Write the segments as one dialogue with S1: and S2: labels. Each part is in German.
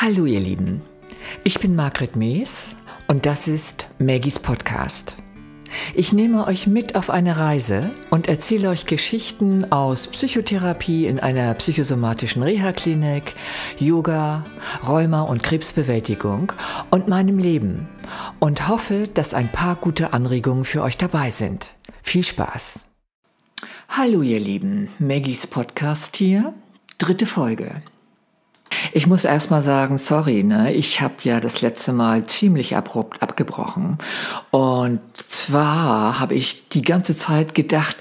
S1: Hallo ihr Lieben, ich bin Margret Mees und das ist Maggies Podcast. Ich nehme euch mit auf eine Reise und erzähle euch Geschichten aus Psychotherapie in einer psychosomatischen Reha-Klinik, Yoga, Rheuma und Krebsbewältigung und meinem Leben und hoffe, dass ein paar gute Anregungen für euch dabei sind. Viel Spaß! Hallo ihr Lieben, Maggies Podcast hier, dritte Folge. Ich muss erstmal sagen, sorry, ne? Ich habe ja das letzte Mal ziemlich abrupt abgebrochen. Und zwar habe ich die ganze Zeit gedacht,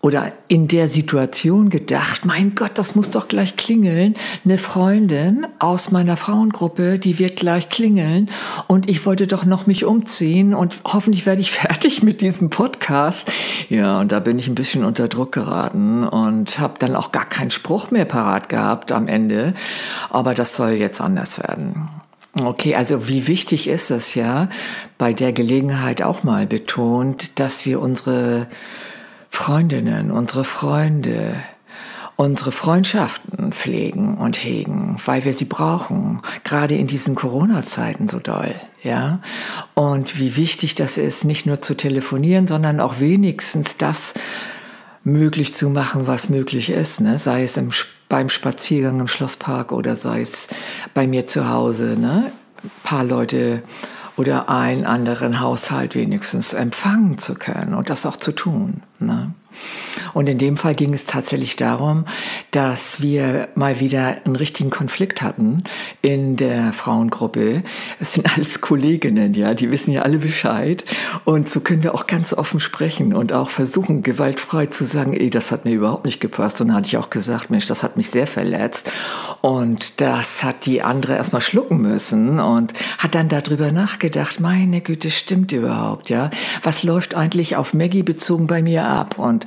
S1: oder in der Situation gedacht, mein Gott, das muss doch gleich klingeln. Eine Freundin aus meiner Frauengruppe, die wird gleich klingeln und ich wollte doch noch mich umziehen und hoffentlich werde ich fertig mit diesem Podcast. Ja, und da bin ich ein bisschen unter Druck geraten und habe dann auch gar keinen Spruch mehr parat gehabt am Ende, aber das soll jetzt anders werden. Okay, also wie wichtig ist es ja bei der Gelegenheit auch mal betont, dass wir unsere Freundinnen, unsere Freunde, unsere Freundschaften pflegen und hegen, weil wir sie brauchen, gerade in diesen Corona-Zeiten so doll, ja. Und wie wichtig das ist, nicht nur zu telefonieren, sondern auch wenigstens das möglich zu machen, was möglich ist, ne? sei es im, beim Spaziergang im Schlosspark oder sei es bei mir zu Hause, ne? Ein paar Leute oder einen anderen Haushalt wenigstens empfangen zu können und das auch zu tun. Ne? Und in dem Fall ging es tatsächlich darum, dass wir mal wieder einen richtigen Konflikt hatten in der Frauengruppe. Es sind alles Kolleginnen, ja, die wissen ja alle Bescheid. Und so können wir auch ganz offen sprechen und auch versuchen, gewaltfrei zu sagen, ey, das hat mir überhaupt nicht gepasst. Und dann hatte ich auch gesagt, Mensch, das hat mich sehr verletzt. Und das hat die andere erstmal schlucken müssen und hat dann darüber nachgedacht, meine Güte, stimmt überhaupt, ja? Was läuft eigentlich auf Maggie bezogen bei mir ab? Und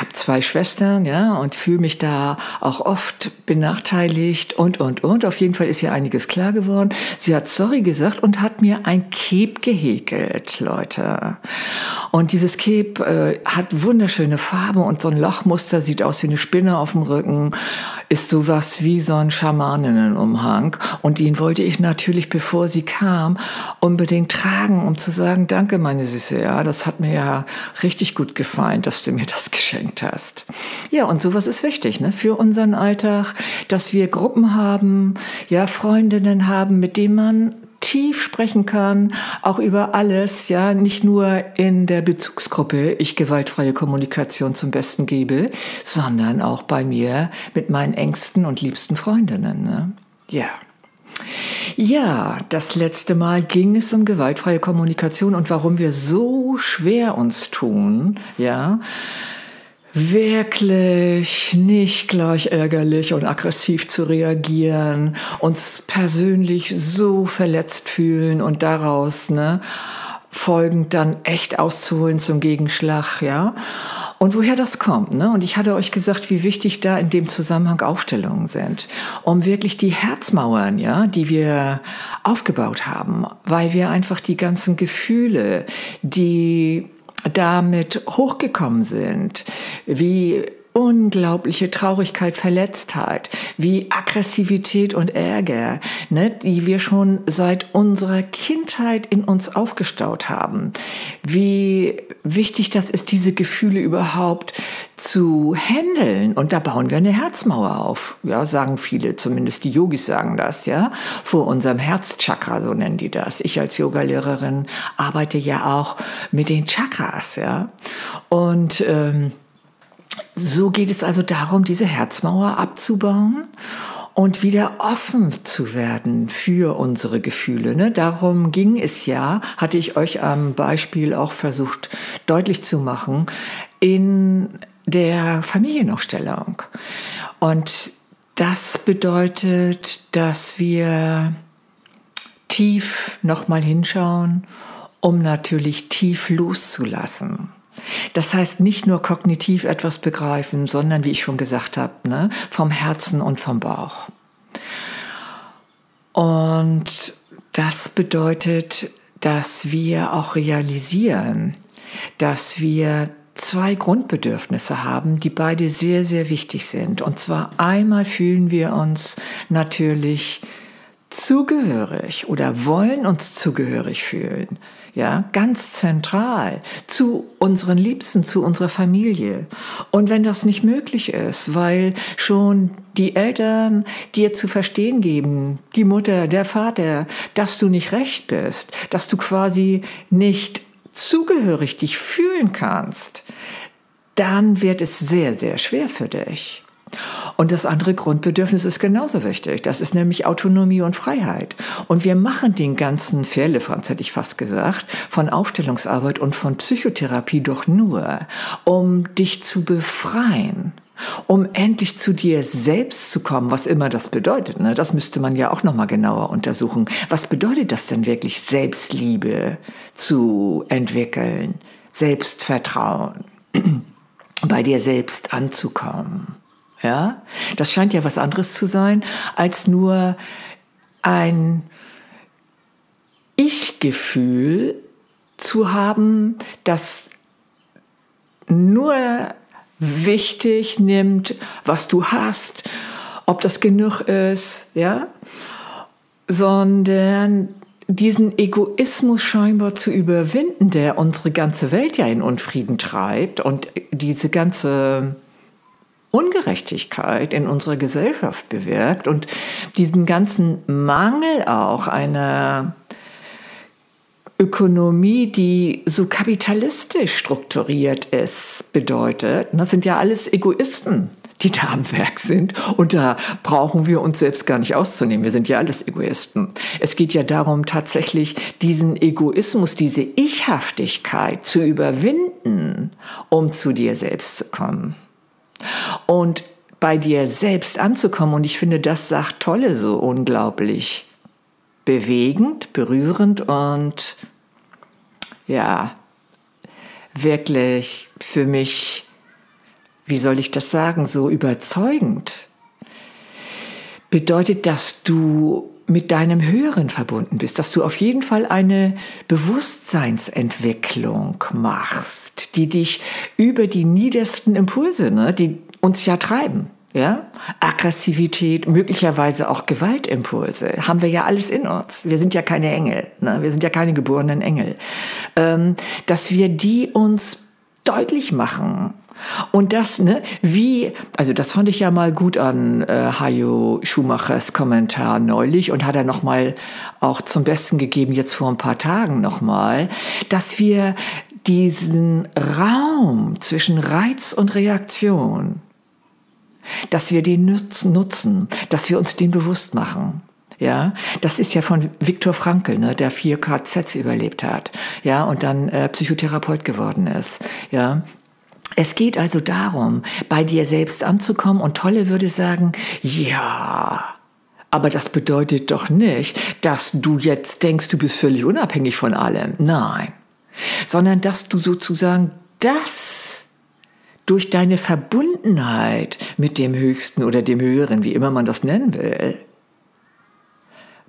S1: habe zwei Schwestern, ja, und fühle mich da auch oft benachteiligt und, und, und. Auf jeden Fall ist ihr einiges klar geworden. Sie hat sorry gesagt und hat mir ein Cape gehäkelt, Leute. Und dieses Cape äh, hat wunderschöne Farbe und so ein Lochmuster, sieht aus wie eine Spinne auf dem Rücken, ist sowas wie so ein Schamaninnenumhang. Und den wollte ich natürlich, bevor sie kam, unbedingt tragen, um zu sagen, danke, meine Süße, ja, das hat mir ja richtig gut gefallen, dass du mir das geschenkt geschenkt hast. Ja, und sowas ist wichtig ne, für unseren Alltag, dass wir Gruppen haben, ja, Freundinnen haben, mit denen man tief sprechen kann, auch über alles, ja, nicht nur in der Bezugsgruppe ich gewaltfreie Kommunikation zum Besten gebe, sondern auch bei mir mit meinen engsten und liebsten Freundinnen. Ne? Ja. Ja, das letzte Mal ging es um gewaltfreie Kommunikation und warum wir so schwer uns tun, ja wirklich nicht gleich ärgerlich und aggressiv zu reagieren, uns persönlich so verletzt fühlen und daraus ne, folgend dann echt auszuholen zum Gegenschlag, ja. Und woher das kommt, ne? Und ich hatte euch gesagt, wie wichtig da in dem Zusammenhang Aufstellungen sind, um wirklich die Herzmauern, ja, die wir aufgebaut haben, weil wir einfach die ganzen Gefühle, die damit hochgekommen sind, wie unglaubliche Traurigkeit, Verletztheit, wie Aggressivität und Ärger, ne, die wir schon seit unserer Kindheit in uns aufgestaut haben. Wie wichtig das ist, diese Gefühle überhaupt zu handeln. Und da bauen wir eine Herzmauer auf. Ja, sagen viele, zumindest die Yogis sagen das, ja, vor unserem Herzchakra, so nennen die das. Ich als Yogalehrerin arbeite ja auch mit den Chakras, ja. Und ähm, so geht es also darum, diese Herzmauer abzubauen und wieder offen zu werden für unsere Gefühle. Ne? Darum ging es ja, hatte ich euch am Beispiel auch versucht deutlich zu machen, in der Familienaufstellung. Und das bedeutet, dass wir tief nochmal hinschauen, um natürlich tief loszulassen. Das heißt nicht nur kognitiv etwas begreifen, sondern wie ich schon gesagt habe, ne, vom Herzen und vom Bauch. Und das bedeutet, dass wir auch realisieren, dass wir zwei Grundbedürfnisse haben, die beide sehr, sehr wichtig sind. Und zwar einmal fühlen wir uns natürlich zugehörig oder wollen uns zugehörig fühlen, ja, ganz zentral zu unseren Liebsten, zu unserer Familie. Und wenn das nicht möglich ist, weil schon die Eltern dir zu verstehen geben, die Mutter, der Vater, dass du nicht recht bist, dass du quasi nicht zugehörig dich fühlen kannst, dann wird es sehr, sehr schwer für dich. Und das andere Grundbedürfnis ist genauso wichtig. Das ist nämlich Autonomie und Freiheit. Und wir machen den ganzen Firlefanz, hätte ich fast gesagt, von Aufstellungsarbeit und von Psychotherapie doch nur, um dich zu befreien um endlich zu dir selbst zu kommen, was immer das bedeutet. Ne? Das müsste man ja auch noch mal genauer untersuchen. Was bedeutet das denn wirklich, Selbstliebe zu entwickeln, Selbstvertrauen, bei dir selbst anzukommen? Ja, das scheint ja was anderes zu sein als nur ein Ich-Gefühl zu haben, das nur wichtig nimmt, was du hast, ob das genug ist, ja, sondern diesen Egoismus scheinbar zu überwinden, der unsere ganze Welt ja in Unfrieden treibt und diese ganze Ungerechtigkeit in unserer Gesellschaft bewirkt und diesen ganzen Mangel auch einer Ökonomie, die so kapitalistisch strukturiert ist, bedeutet. Das sind ja alles Egoisten, die da am Werk sind. Und da brauchen wir uns selbst gar nicht auszunehmen. Wir sind ja alles Egoisten. Es geht ja darum, tatsächlich diesen Egoismus, diese Ichhaftigkeit zu überwinden, um zu dir selbst zu kommen und bei dir selbst anzukommen. Und ich finde, das sagt Tolle so unglaublich bewegend, berührend und ja, wirklich für mich, wie soll ich das sagen, so überzeugend. Bedeutet, dass du mit deinem Höheren verbunden bist, dass du auf jeden Fall eine Bewusstseinsentwicklung machst, die dich über die niedersten Impulse, ne, die uns ja treiben, ja, Aggressivität, möglicherweise auch Gewaltimpulse, haben wir ja alles in uns. Wir sind ja keine Engel, ne? wir sind ja keine geborenen Engel, ähm, dass wir die uns deutlich machen und das, ne, wie, also das fand ich ja mal gut an äh, Hajo Schumachers Kommentar neulich und hat er nochmal auch zum Besten gegeben, jetzt vor ein paar Tagen nochmal, dass wir diesen Raum zwischen Reiz und Reaktion, dass wir den nutzen, nutzen, dass wir uns den bewusst machen. Ja, das ist ja von Viktor Frankl, ne, der vier KZs überlebt hat, ja, und dann äh, Psychotherapeut geworden ist, ja. Es geht also darum, bei dir selbst anzukommen und Tolle würde sagen, ja, aber das bedeutet doch nicht, dass du jetzt denkst, du bist völlig unabhängig von allem. Nein. Sondern dass du sozusagen das durch deine Verbundenheit mit dem Höchsten oder dem Höheren, wie immer man das nennen will,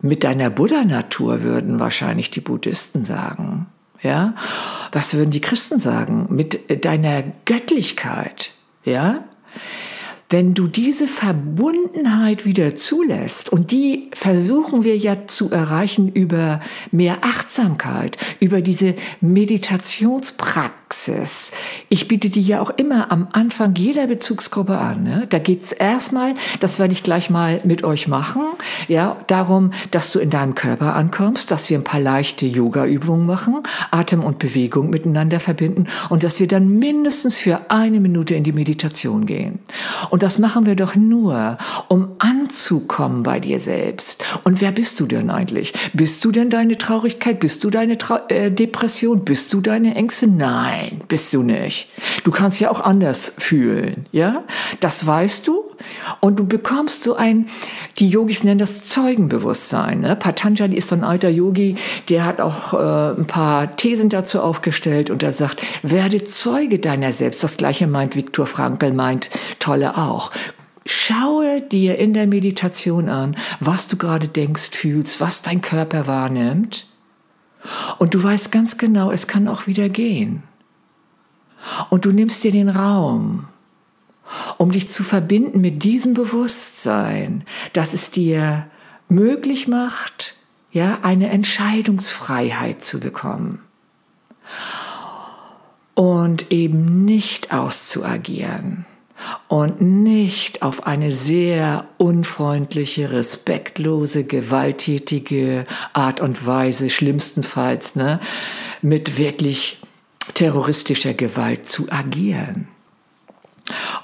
S1: mit deiner Buddha-Natur würden wahrscheinlich die Buddhisten sagen, ja, was würden die Christen sagen? Mit deiner Göttlichkeit, ja? Wenn du diese Verbundenheit wieder zulässt, und die versuchen wir ja zu erreichen über mehr Achtsamkeit, über diese Meditationspraxis. Ich biete die ja auch immer am Anfang jeder Bezugsgruppe an. Ne? Da geht's erstmal, das werde ich gleich mal mit euch machen, ja, darum, dass du in deinem Körper ankommst, dass wir ein paar leichte Yoga-Übungen machen, Atem und Bewegung miteinander verbinden und dass wir dann mindestens für eine Minute in die Meditation gehen. Das machen wir doch nur, um anzukommen bei dir selbst. Und wer bist du denn eigentlich? Bist du denn deine Traurigkeit? Bist du deine Tra äh, Depression? Bist du deine Ängste? Nein, bist du nicht. Du kannst ja auch anders fühlen, ja? Das weißt du und du bekommst so ein, die Yogis nennen das Zeugenbewusstsein. Ne? Patanjali ist so ein alter Yogi, der hat auch äh, ein paar Thesen dazu aufgestellt und er sagt, werde Zeuge deiner selbst. Das gleiche meint Viktor Frankl, meint Tolle auch. Schaue dir in der Meditation an, was du gerade denkst, fühlst, was dein Körper wahrnimmt. Und du weißt ganz genau, es kann auch wieder gehen. Und du nimmst dir den Raum, um dich zu verbinden mit diesem Bewusstsein, dass es dir möglich macht, ja, eine Entscheidungsfreiheit zu bekommen und eben nicht auszuagieren und nicht auf eine sehr unfreundliche, respektlose, gewalttätige Art und Weise, schlimmstenfalls, ne, mit wirklich terroristischer Gewalt zu agieren.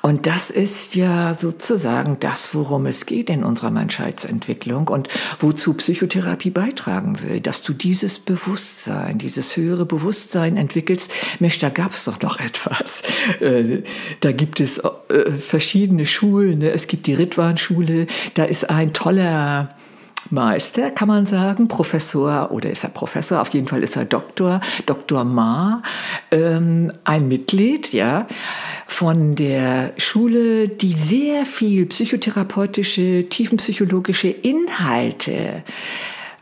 S1: Und das ist ja sozusagen das, worum es geht in unserer Menschheitsentwicklung und wozu Psychotherapie beitragen will, dass du dieses Bewusstsein, dieses höhere Bewusstsein entwickelst. Mensch, da gab es doch noch etwas. Äh, da gibt es äh, verschiedene Schulen. Ne? Es gibt die Ritwan-Schule, da ist ein toller Meister, kann man sagen, Professor, oder ist er Professor, auf jeden Fall ist er Doktor, Dr. Ma, ähm, ein Mitglied, ja, von der Schule, die sehr viel psychotherapeutische, tiefenpsychologische Inhalte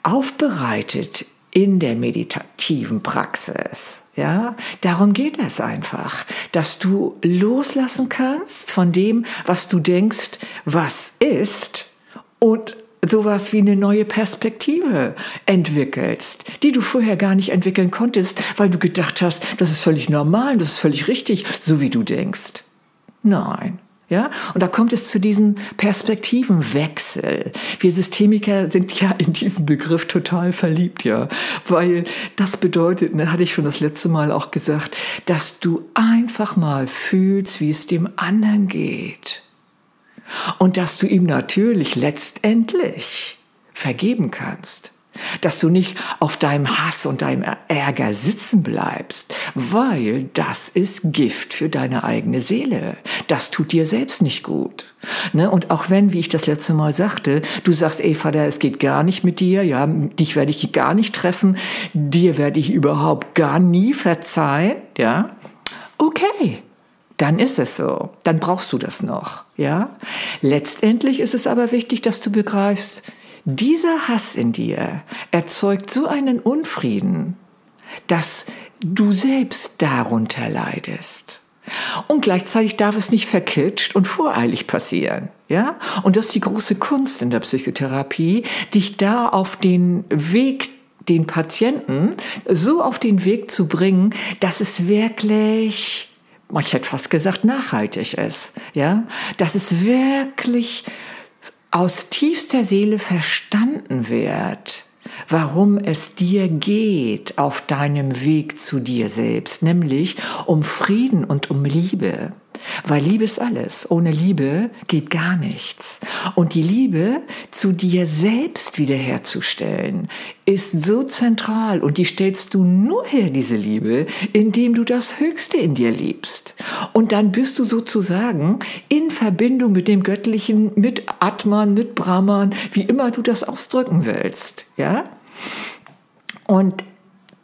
S1: aufbereitet in der meditativen Praxis. Ja, darum geht es einfach, dass du loslassen kannst von dem, was du denkst, was ist und sowas wie eine neue Perspektive entwickelst, die du vorher gar nicht entwickeln konntest, weil du gedacht hast, das ist völlig normal, das ist völlig richtig, so wie du denkst. Nein. Ja, und da kommt es zu diesem Perspektivenwechsel. Wir Systemiker sind ja in diesen Begriff total verliebt, ja, weil das bedeutet, ne, hatte ich schon das letzte Mal auch gesagt, dass du einfach mal fühlst, wie es dem anderen geht und dass du ihm natürlich letztendlich vergeben kannst. Dass du nicht auf deinem Hass und deinem Ärger sitzen bleibst, weil das ist Gift für deine eigene Seele. Das tut dir selbst nicht gut. Ne? Und auch wenn, wie ich das letzte Mal sagte, du sagst, ey Vater, es geht gar nicht mit dir, ja, dich werde ich gar nicht treffen, dir werde ich überhaupt gar nie verzeihen, ja, okay dann ist es so. Dann brauchst du das noch, ja? Letztendlich ist es aber wichtig, dass du begreifst, dieser Hass in dir erzeugt so einen Unfrieden, dass du selbst darunter leidest. Und gleichzeitig darf es nicht verkitscht und voreilig passieren. Ja? Und das ist die große Kunst in der Psychotherapie, dich da auf den Weg den Patienten so auf den Weg zu bringen, dass es wirklich ich hätte fast gesagt, nachhaltig ist. Ja, dass es wirklich aus tiefster Seele verstanden wird, warum es dir geht auf deinem Weg zu dir selbst, nämlich um Frieden und um Liebe. Weil Liebe ist alles. Ohne Liebe geht gar nichts. Und die Liebe zu dir selbst wiederherzustellen, ist so zentral. Und die stellst du nur her, diese Liebe, indem du das Höchste in dir liebst. Und dann bist du sozusagen in Verbindung mit dem Göttlichen, mit Atman, mit Brahman, wie immer du das ausdrücken willst. Ja? Und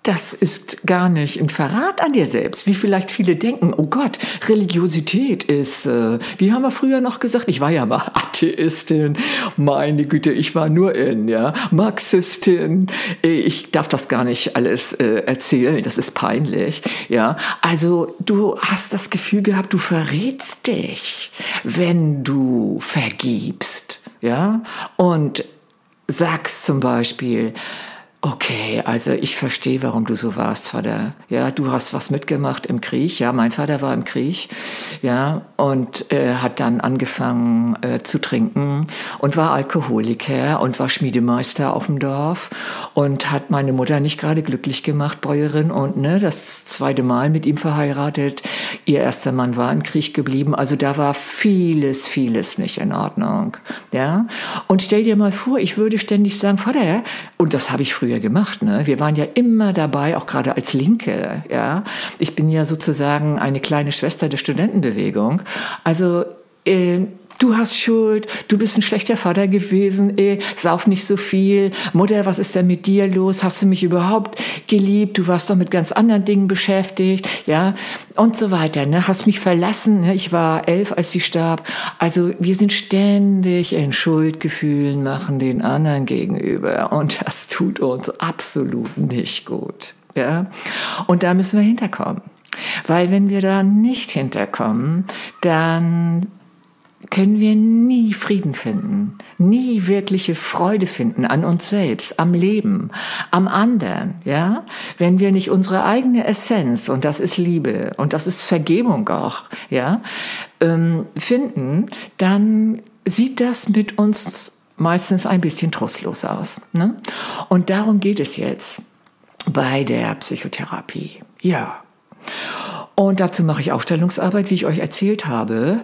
S1: das ist gar nicht ein Verrat an dir selbst, wie vielleicht viele denken, oh Gott, Religiosität ist, äh, wie haben wir früher noch gesagt, ich war ja mal Atheistin, meine Güte, ich war nur in, ja, Marxistin, ich darf das gar nicht alles äh, erzählen, das ist peinlich, ja. Also du hast das Gefühl gehabt, du verrätst dich, wenn du vergibst, ja, und sagst zum Beispiel, Okay, also ich verstehe, warum du so warst, Vater. Ja, du hast was mitgemacht im Krieg. Ja, mein Vater war im Krieg. Ja, und äh, hat dann angefangen äh, zu trinken und war Alkoholiker und war Schmiedemeister auf dem Dorf und hat meine Mutter nicht gerade glücklich gemacht, Bäuerin und ne, das zweite Mal mit ihm verheiratet. Ihr erster Mann war im Krieg geblieben. Also da war vieles, vieles nicht in Ordnung. Ja, und stell dir mal vor, ich würde ständig sagen, Vater, und das habe ich früher früher gemacht. Ne? Wir waren ja immer dabei, auch gerade als Linke. Ja, ich bin ja sozusagen eine kleine Schwester der Studentenbewegung. Also äh, Du hast Schuld, du bist ein schlechter Vater gewesen, ey, sauf nicht so viel. Mutter, was ist denn mit dir los? Hast du mich überhaupt geliebt? Du warst doch mit ganz anderen Dingen beschäftigt, ja, und so weiter, ne? Hast mich verlassen, ne? Ich war elf, als sie starb. Also, wir sind ständig in Schuldgefühlen, machen den anderen gegenüber und das tut uns absolut nicht gut, ja. Und da müssen wir hinterkommen. Weil wenn wir da nicht hinterkommen, dann können wir nie Frieden finden, nie wirkliche Freude finden an uns selbst, am Leben, am anderen, ja? Wenn wir nicht unsere eigene Essenz, und das ist Liebe, und das ist Vergebung auch, ja, ähm, finden, dann sieht das mit uns meistens ein bisschen trostlos aus. Ne? Und darum geht es jetzt bei der Psychotherapie. Ja. Und dazu mache ich Aufstellungsarbeit, wie ich euch erzählt habe.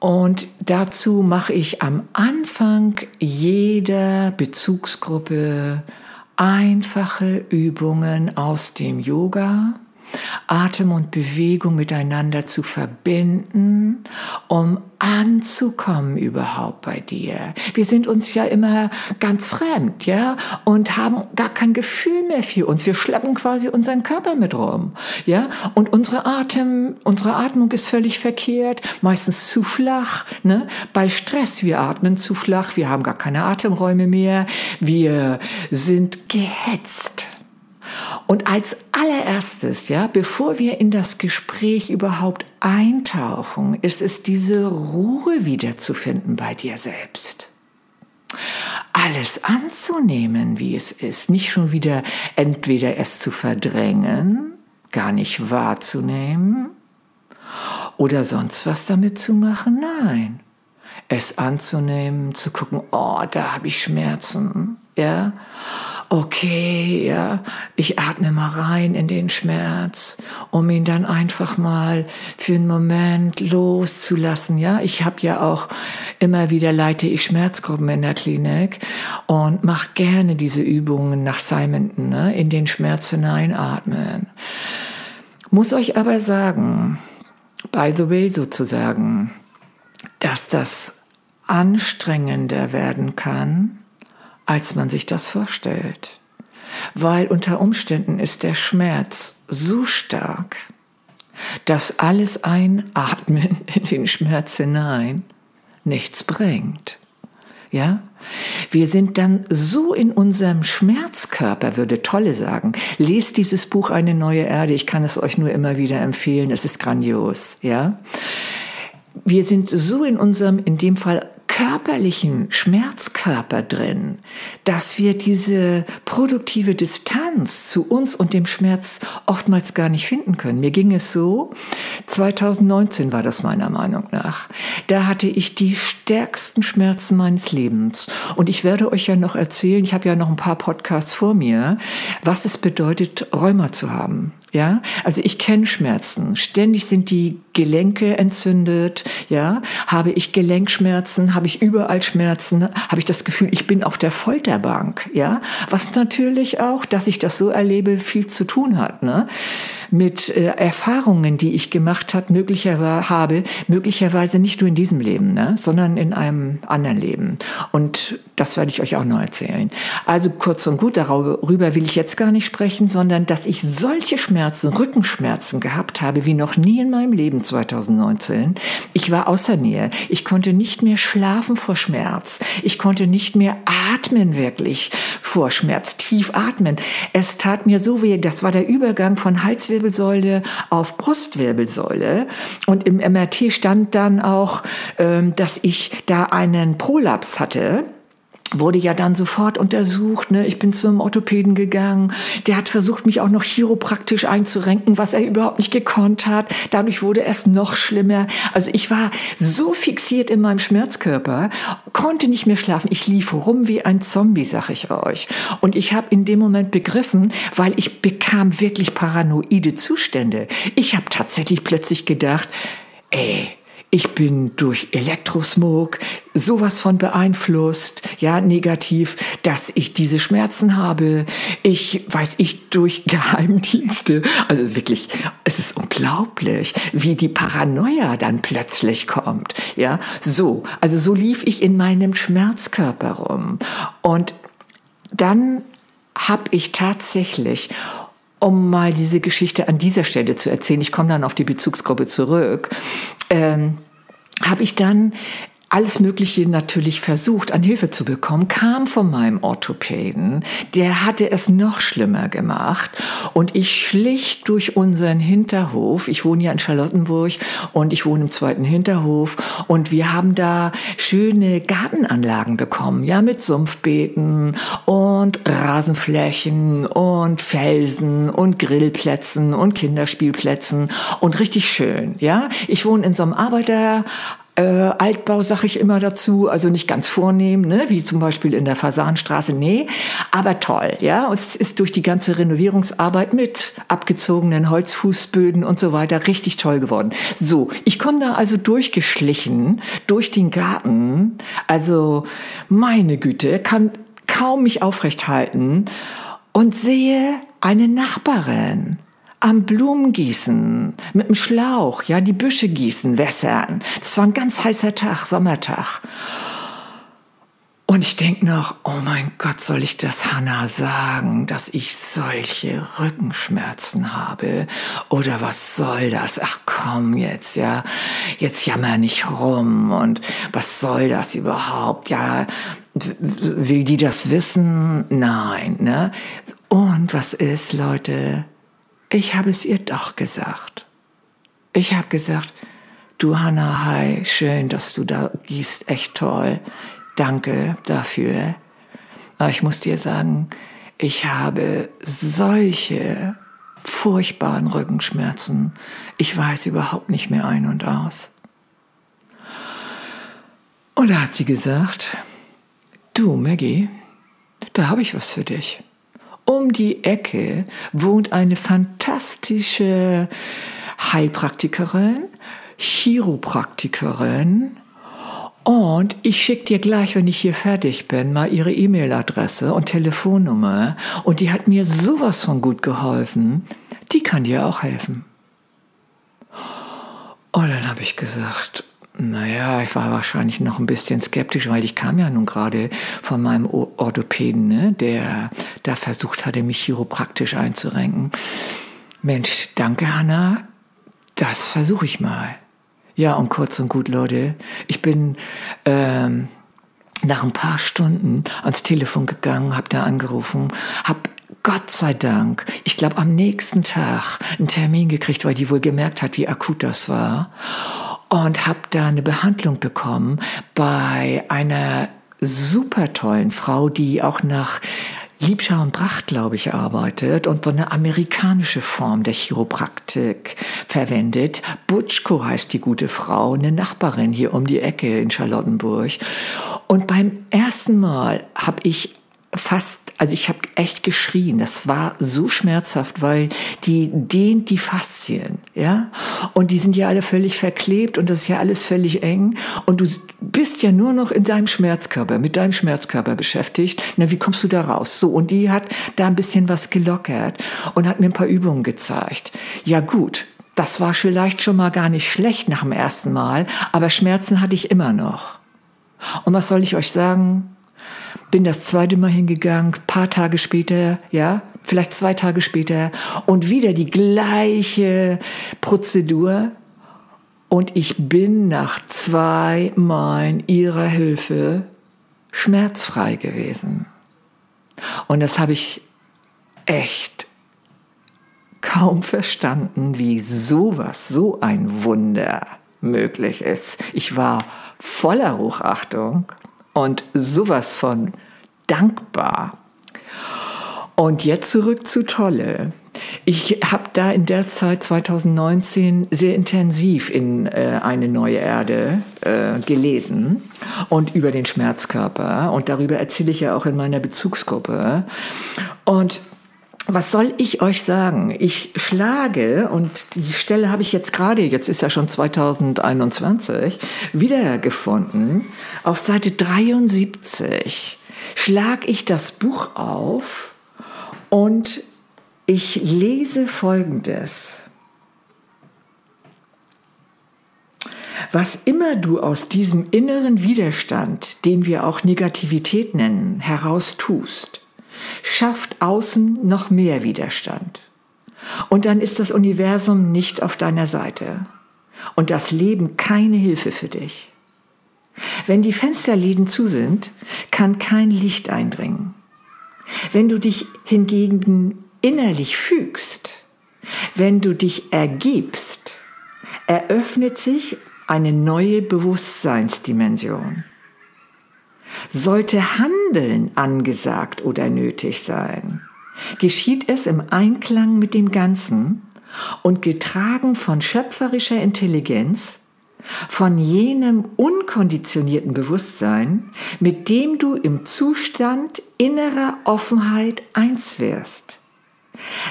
S1: Und dazu mache ich am Anfang jeder Bezugsgruppe einfache Übungen aus dem Yoga Atem und Bewegung miteinander zu verbinden, um anzukommen überhaupt bei dir. Wir sind uns ja immer ganz fremd, ja, und haben gar kein Gefühl mehr für uns. Wir schleppen quasi unseren Körper mit rum, ja, und unsere Atem, unsere Atmung ist völlig verkehrt, meistens zu flach, ne? Bei Stress, wir atmen zu flach, wir haben gar keine Atemräume mehr, wir sind gehetzt. Und als allererstes, ja, bevor wir in das Gespräch überhaupt eintauchen, ist es diese Ruhe wiederzufinden bei dir selbst. Alles anzunehmen, wie es ist, nicht schon wieder entweder es zu verdrängen, gar nicht wahrzunehmen oder sonst was damit zu machen, nein. Es anzunehmen, zu gucken, oh, da habe ich Schmerzen, ja okay, ja, ich atme mal rein in den Schmerz, um ihn dann einfach mal für einen Moment loszulassen. Ja, ich habe ja auch immer wieder leite ich Schmerzgruppen in der Klinik und mache gerne diese Übungen nach Simonton, ne, in den Schmerz hineinatmen. Muss euch aber sagen, by the way sozusagen, dass das anstrengender werden kann, als man sich das vorstellt. Weil unter Umständen ist der Schmerz so stark, dass alles Einatmen in den Schmerz hinein nichts bringt. Ja? Wir sind dann so in unserem Schmerzkörper, würde Tolle sagen. Lest dieses Buch Eine neue Erde. Ich kann es euch nur immer wieder empfehlen. Es ist grandios. Ja? Wir sind so in unserem, in dem Fall körperlichen Schmerzkörper drin, dass wir diese produktive Distanz zu uns und dem Schmerz oftmals gar nicht finden können. Mir ging es so, 2019 war das meiner Meinung nach. Da hatte ich die stärksten Schmerzen meines Lebens. Und ich werde euch ja noch erzählen, ich habe ja noch ein paar Podcasts vor mir, was es bedeutet, Rheuma zu haben. Ja, also ich kenne Schmerzen. Ständig sind die Gelenke entzündet. Ja, habe ich Gelenkschmerzen, habe ich überall Schmerzen, habe ich das Gefühl, ich bin auf der Folterbank. Ja, was natürlich auch, dass ich das so erlebe, viel zu tun hat. Ne? mit äh, Erfahrungen, die ich gemacht hat, möglicherweise habe, möglicherweise nicht nur in diesem Leben, ne, sondern in einem anderen Leben. Und das werde ich euch auch noch erzählen. Also kurz und gut, darüber will ich jetzt gar nicht sprechen, sondern dass ich solche Schmerzen, Rückenschmerzen gehabt habe wie noch nie in meinem Leben 2019. Ich war außer mir. Ich konnte nicht mehr schlafen vor Schmerz. Ich konnte nicht mehr atmen wirklich vor Schmerz, tief atmen. Es tat mir so weh. Das war der Übergang von Halswirbel Halswirbelsäule auf Brustwirbelsäule. Und im MRT stand dann auch, ähm, dass ich da einen Prolaps hatte wurde ja dann sofort untersucht. Ne? Ich bin zum Orthopäden gegangen. Der hat versucht, mich auch noch chiropraktisch einzurenken, was er überhaupt nicht gekonnt hat. Dadurch wurde es noch schlimmer. Also ich war so fixiert in meinem Schmerzkörper, konnte nicht mehr schlafen. Ich lief rum wie ein Zombie, sag ich euch. Und ich habe in dem Moment begriffen, weil ich bekam wirklich paranoide Zustände. Ich habe tatsächlich plötzlich gedacht, ey, ich bin durch Elektrosmog sowas von beeinflusst, ja, negativ, dass ich diese Schmerzen habe. Ich weiß ich durch Geheimdienste. Also wirklich, es ist unglaublich, wie die Paranoia dann plötzlich kommt, ja. So, also so lief ich in meinem Schmerzkörper rum. Und dann habe ich tatsächlich um mal diese Geschichte an dieser Stelle zu erzählen, ich komme dann auf die Bezugsgruppe zurück, ähm, habe ich dann alles Mögliche natürlich versucht, an Hilfe zu bekommen, kam von meinem Orthopäden. Der hatte es noch schlimmer gemacht. Und ich schlich durch unseren Hinterhof. Ich wohne ja in Charlottenburg und ich wohne im zweiten Hinterhof. Und wir haben da schöne Gartenanlagen bekommen, ja, mit Sumpfbeeten und Rasenflächen und Felsen und Grillplätzen und Kinderspielplätzen und richtig schön, ja. Ich wohne in so einem Arbeiter äh, Altbau sage ich immer dazu, also nicht ganz vornehm, ne, wie zum Beispiel in der Fasanstraße, nee, aber toll, ja. Und es ist durch die ganze Renovierungsarbeit mit abgezogenen Holzfußböden und so weiter richtig toll geworden. So, ich komme da also durchgeschlichen durch den Garten, also meine Güte, kann kaum mich aufrecht halten und sehe eine Nachbarin am Blumen gießen, mit dem Schlauch, ja, die Büsche gießen, wässern. Das war ein ganz heißer Tag, Sommertag. Und ich denke noch, oh mein Gott, soll ich das Hannah sagen, dass ich solche Rückenschmerzen habe? Oder was soll das? Ach komm jetzt, ja, jetzt jammer nicht rum. Und was soll das überhaupt? Ja, will die das wissen? Nein, ne? Und was ist, Leute? Ich habe es ihr doch gesagt. Ich habe gesagt, du Hanna, hi, schön, dass du da gießt, echt toll. Danke dafür. Aber ich muss dir sagen, ich habe solche furchtbaren Rückenschmerzen. Ich weiß überhaupt nicht mehr ein und aus. Und da hat sie gesagt, du Maggie, da habe ich was für dich um die Ecke wohnt eine fantastische Heilpraktikerin, Chiropraktikerin. Und ich schicke dir gleich, wenn ich hier fertig bin, mal ihre E-Mail-Adresse und Telefonnummer. Und die hat mir sowas von gut geholfen. Die kann dir auch helfen. Und dann habe ich gesagt, naja, ich war wahrscheinlich noch ein bisschen skeptisch, weil ich kam ja nun gerade von meinem Orthopäden, ne, der da versucht hatte, mich chiropraktisch einzurenken. Mensch, danke, Hanna. Das versuche ich mal. Ja, und kurz und gut, Leute, ich bin ähm, nach ein paar Stunden ans Telefon gegangen, habe da angerufen, habe Gott sei Dank, ich glaube am nächsten Tag einen Termin gekriegt, weil die wohl gemerkt hat, wie akut das war und habe da eine Behandlung bekommen bei einer super tollen Frau, die auch nach Liebschau und Bracht, glaube ich, arbeitet und so eine amerikanische Form der Chiropraktik verwendet. Butschko heißt die gute Frau, eine Nachbarin hier um die Ecke in Charlottenburg. Und beim ersten Mal habe ich fast also ich habe echt geschrien. Das war so schmerzhaft, weil die dehnt die Faszien, ja. Und die sind ja alle völlig verklebt und das ist ja alles völlig eng. Und du bist ja nur noch in deinem Schmerzkörper, mit deinem Schmerzkörper beschäftigt. Na, wie kommst du da raus? So, und die hat da ein bisschen was gelockert und hat mir ein paar Übungen gezeigt. Ja gut, das war vielleicht schon mal gar nicht schlecht nach dem ersten Mal, aber Schmerzen hatte ich immer noch. Und was soll ich euch sagen? Bin das zweite Mal hingegangen, paar Tage später, ja, vielleicht zwei Tage später und wieder die gleiche Prozedur. Und ich bin nach zwei Malen ihrer Hilfe schmerzfrei gewesen. Und das habe ich echt kaum verstanden, wie sowas, so ein Wunder möglich ist. Ich war voller Hochachtung und sowas von dankbar. Und jetzt zurück zu Tolle. Ich habe da in der Zeit 2019 sehr intensiv in äh, eine neue Erde äh, gelesen und über den Schmerzkörper und darüber erzähle ich ja auch in meiner Bezugsgruppe. Und was soll ich euch sagen? Ich schlage, und die Stelle habe ich jetzt gerade, jetzt ist ja schon 2021, wiedergefunden, auf Seite 73 schlage ich das Buch auf und ich lese Folgendes. Was immer du aus diesem inneren Widerstand, den wir auch Negativität nennen, heraus tust, schafft außen noch mehr Widerstand. Und dann ist das Universum nicht auf deiner Seite und das Leben keine Hilfe für dich. Wenn die Fensterläden zu sind, kann kein Licht eindringen. Wenn du dich hingegen innerlich fügst, wenn du dich ergibst, eröffnet sich eine neue Bewusstseinsdimension. Sollte Handeln angesagt oder nötig sein, geschieht es im Einklang mit dem Ganzen und getragen von schöpferischer Intelligenz, von jenem unkonditionierten Bewusstsein, mit dem du im Zustand innerer Offenheit eins wirst.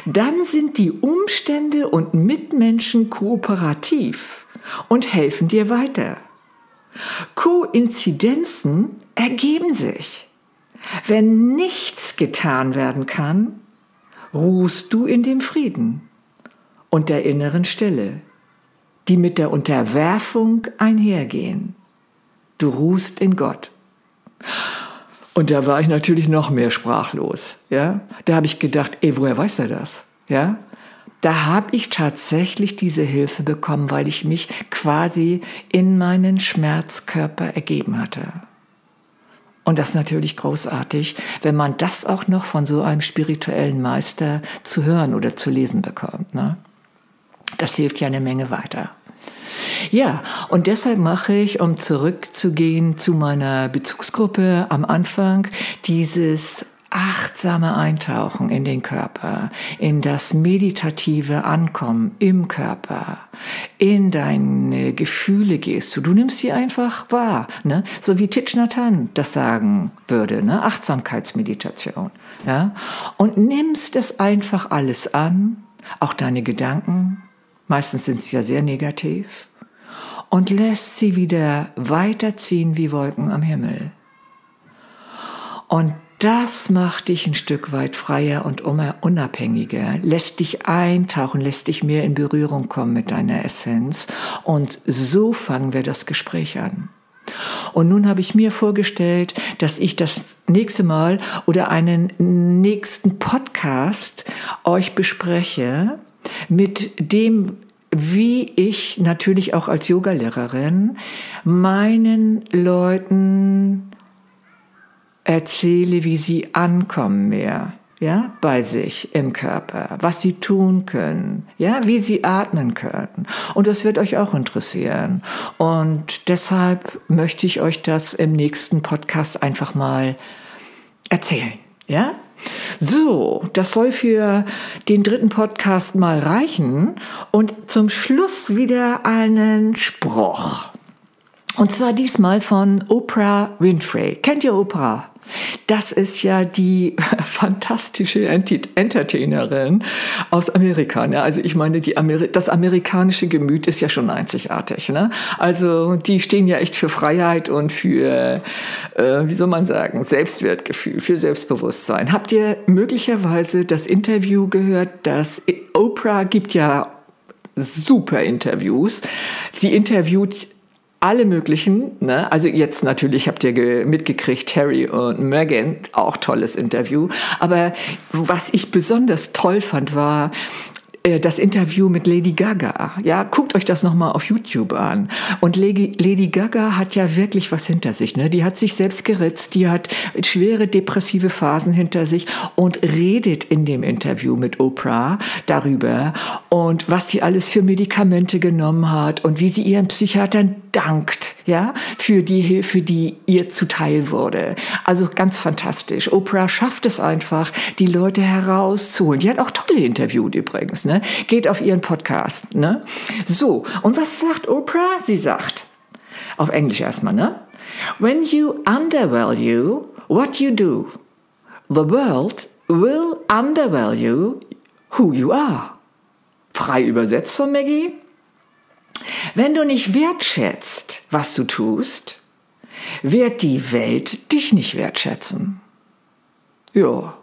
S1: Dann sind die Umstände und Mitmenschen kooperativ und helfen dir weiter. Koinzidenzen ergeben sich. Wenn nichts getan werden kann, ruhst du in dem Frieden und der inneren Stille, die mit der Unterwerfung einhergehen. Du ruhst in Gott. Und da war ich natürlich noch mehr sprachlos. Ja, da habe ich gedacht, ey, woher weiß er das? Ja, da habe ich tatsächlich diese Hilfe bekommen, weil ich mich quasi in meinen Schmerzkörper ergeben hatte. Und das ist natürlich großartig, wenn man das auch noch von so einem spirituellen Meister zu hören oder zu lesen bekommt. Ne? Das hilft ja eine Menge weiter. Ja, und deshalb mache ich, um zurückzugehen zu meiner Bezugsgruppe am Anfang, dieses achtsame Eintauchen in den Körper, in das meditative Ankommen im Körper, in deine Gefühle gehst du. Du nimmst sie einfach wahr, ne? so wie Thich das sagen würde, ne? Achtsamkeitsmeditation. Ja? Und nimmst es einfach alles an, auch deine Gedanken, meistens sind sie ja sehr negativ, und lässt sie wieder weiterziehen wie Wolken am Himmel. Und das macht dich ein Stück weit freier und unabhängiger, lässt dich eintauchen, lässt dich mehr in Berührung kommen mit deiner Essenz. Und so fangen wir das Gespräch an. Und nun habe ich mir vorgestellt, dass ich das nächste Mal oder einen nächsten Podcast euch bespreche mit dem, wie ich natürlich auch als Yogalehrerin meinen Leuten erzähle, wie sie ankommen mehr, ja, bei sich im Körper, was sie tun können, ja, wie sie atmen können. Und das wird euch auch interessieren. Und deshalb möchte ich euch das im nächsten Podcast einfach mal erzählen, ja? So, das soll für den dritten Podcast mal reichen. Und zum Schluss wieder einen Spruch. Und zwar diesmal von Oprah Winfrey. Kennt ihr Oprah? Das ist ja die fantastische Entertainerin aus Amerika. Ne? Also ich meine, Ameri das amerikanische Gemüt ist ja schon einzigartig. Ne? Also die stehen ja echt für Freiheit und für, äh, wie soll man sagen, Selbstwertgefühl, für Selbstbewusstsein. Habt ihr möglicherweise das Interview gehört, dass Oprah gibt ja super Interviews. Sie interviewt alle möglichen, ne? also jetzt natürlich habt ihr mitgekriegt, Harry und Meghan, auch tolles Interview, aber was ich besonders toll fand, war, das Interview mit Lady Gaga. Ja, guckt euch das nochmal auf YouTube an. Und Lady, Lady Gaga hat ja wirklich was hinter sich. Ne? Die hat sich selbst geritzt, die hat schwere depressive Phasen hinter sich und redet in dem Interview mit Oprah darüber und was sie alles für Medikamente genommen hat und wie sie ihren Psychiatern dankt, ja, für die Hilfe, die ihr zuteil wurde. Also ganz fantastisch. Oprah schafft es einfach, die Leute herauszuholen. Die hat auch tolle Interviews übrigens, ne? Geht auf ihren Podcast, ne? So. Und was sagt Oprah? Sie sagt, auf Englisch erstmal, ne? When you undervalue what you do, the world will undervalue who you are. Frei übersetzt von Maggie. Wenn du nicht wertschätzt, was du tust, wird die Welt dich nicht wertschätzen. Ja.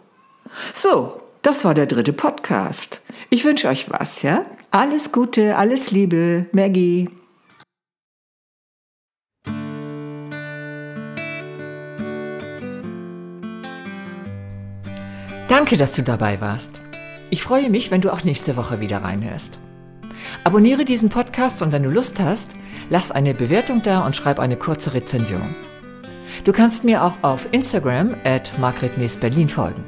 S1: So, das war der dritte Podcast. Ich wünsche euch was, ja? Alles Gute, alles Liebe, Maggie. Danke, dass du dabei warst. Ich freue mich, wenn du auch nächste Woche wieder reinhörst. Abonniere diesen Podcast und wenn du Lust hast, lass eine Bewertung da und schreib eine kurze Rezension. Du kannst mir auch auf Instagram at Berlin folgen.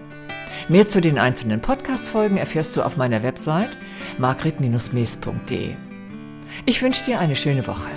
S1: Mehr zu den einzelnen Podcast-Folgen erfährst du auf meiner Website margret-mees.de. Ich wünsche dir eine schöne Woche.